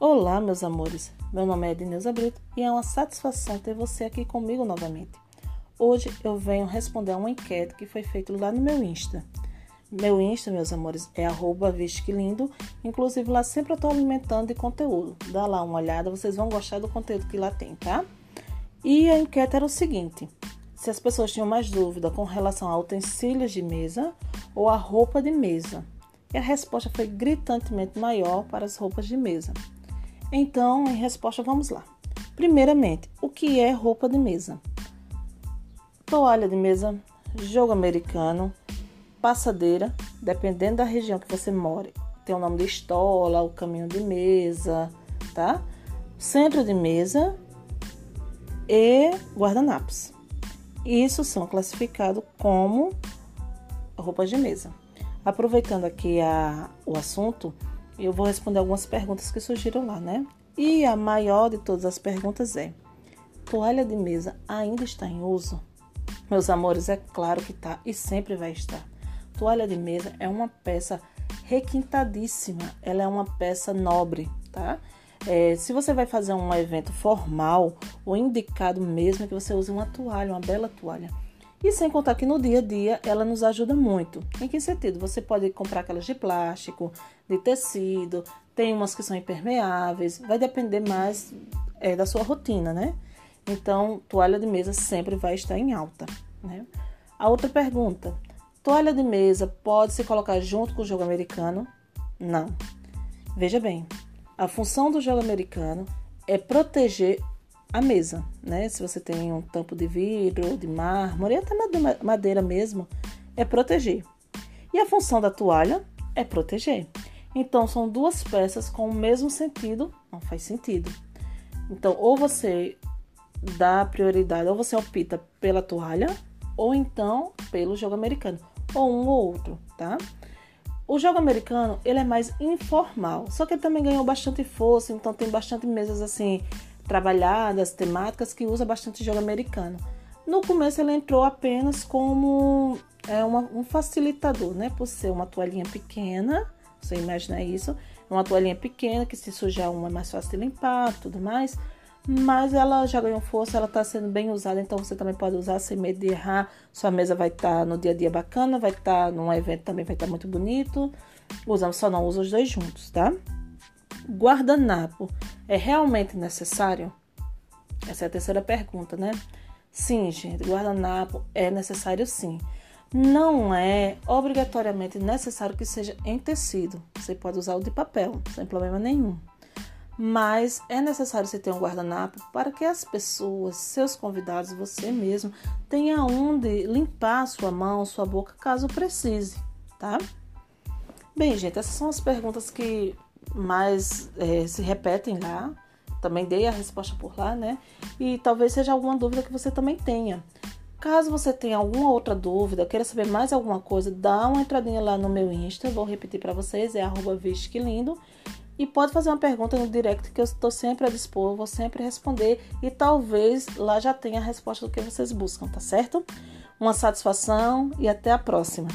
Olá, meus amores. Meu nome é Edneuza Brito e é uma satisfação ter você aqui comigo novamente. Hoje eu venho responder a uma enquete que foi feita lá no meu Insta. Meu Insta, meus amores, é arroba lindo. Inclusive lá sempre eu estou alimentando de conteúdo. Dá lá uma olhada, vocês vão gostar do conteúdo que lá tem, tá? E a enquete era o seguinte: se as pessoas tinham mais dúvida com relação a utensílios de mesa ou a roupa de mesa. E a resposta foi gritantemente maior para as roupas de mesa. Então, em resposta, vamos lá. Primeiramente, o que é roupa de mesa? Toalha de mesa, jogo americano, passadeira, dependendo da região que você mora. Tem o nome de estola, o caminho de mesa, tá? Centro de mesa e guardanapos. Isso são classificados como roupas de mesa. Aproveitando aqui a, o assunto, eu vou responder algumas perguntas que surgiram lá, né? E a maior de todas as perguntas é: toalha de mesa ainda está em uso? Meus amores, é claro que está e sempre vai estar. Toalha de mesa é uma peça requintadíssima, ela é uma peça nobre, tá? É, se você vai fazer um evento formal, o indicado mesmo é que você use uma toalha, uma bela toalha. E sem contar que no dia a dia ela nos ajuda muito. Em que sentido? Você pode comprar aquelas de plástico, de tecido, tem umas que são impermeáveis, vai depender mais é, da sua rotina, né? Então, toalha de mesa sempre vai estar em alta, né? A outra pergunta: toalha de mesa pode se colocar junto com o jogo americano? Não. Veja bem, a função do jogo americano é proteger a mesa, né? Se você tem um tampo de vidro, de mármore, até madeira mesmo, é proteger. E a função da toalha é proteger. Então são duas peças com o mesmo sentido, não faz sentido. Então, ou você dá prioridade, ou você opta pela toalha, ou então pelo jogo americano, ou um ou outro, tá? O jogo americano, ele é mais informal, só que ele também ganhou bastante força, então tem bastante mesas assim trabalhadas, temáticas que usa bastante jogo americano. No começo ele entrou apenas como é, uma, um facilitador, né? Por ser uma toalhinha pequena, você imagina isso, uma toalhinha pequena que se sujar uma é mais fácil de limpar, tudo mais. Mas ela já ganhou força, ela está sendo bem usada, então você também pode usar sem medo de errar. Sua mesa vai estar tá no dia a dia bacana, vai estar tá num evento também vai estar tá muito bonito. Usamos, só não usa os dois juntos, tá? Guardanapo é realmente necessário? Essa é a terceira pergunta, né? Sim, gente, guardanapo é necessário sim. Não é obrigatoriamente necessário que seja em tecido. Você pode usar o de papel, sem problema nenhum. Mas é necessário você ter um guardanapo para que as pessoas, seus convidados, você mesmo, tenha onde limpar sua mão, sua boca, caso precise, tá? Bem, gente, essas são as perguntas que mais é, se repetem lá. Também dei a resposta por lá, né? E talvez seja alguma dúvida que você também tenha. Caso você tenha alguma outra dúvida, queira saber mais alguma coisa, dá uma entradinha lá no meu Insta. Vou repetir para vocês, é arroba lindo. E pode fazer uma pergunta no direct que eu estou sempre a dispor, vou sempre responder. E talvez lá já tenha a resposta do que vocês buscam, tá certo? Uma satisfação e até a próxima.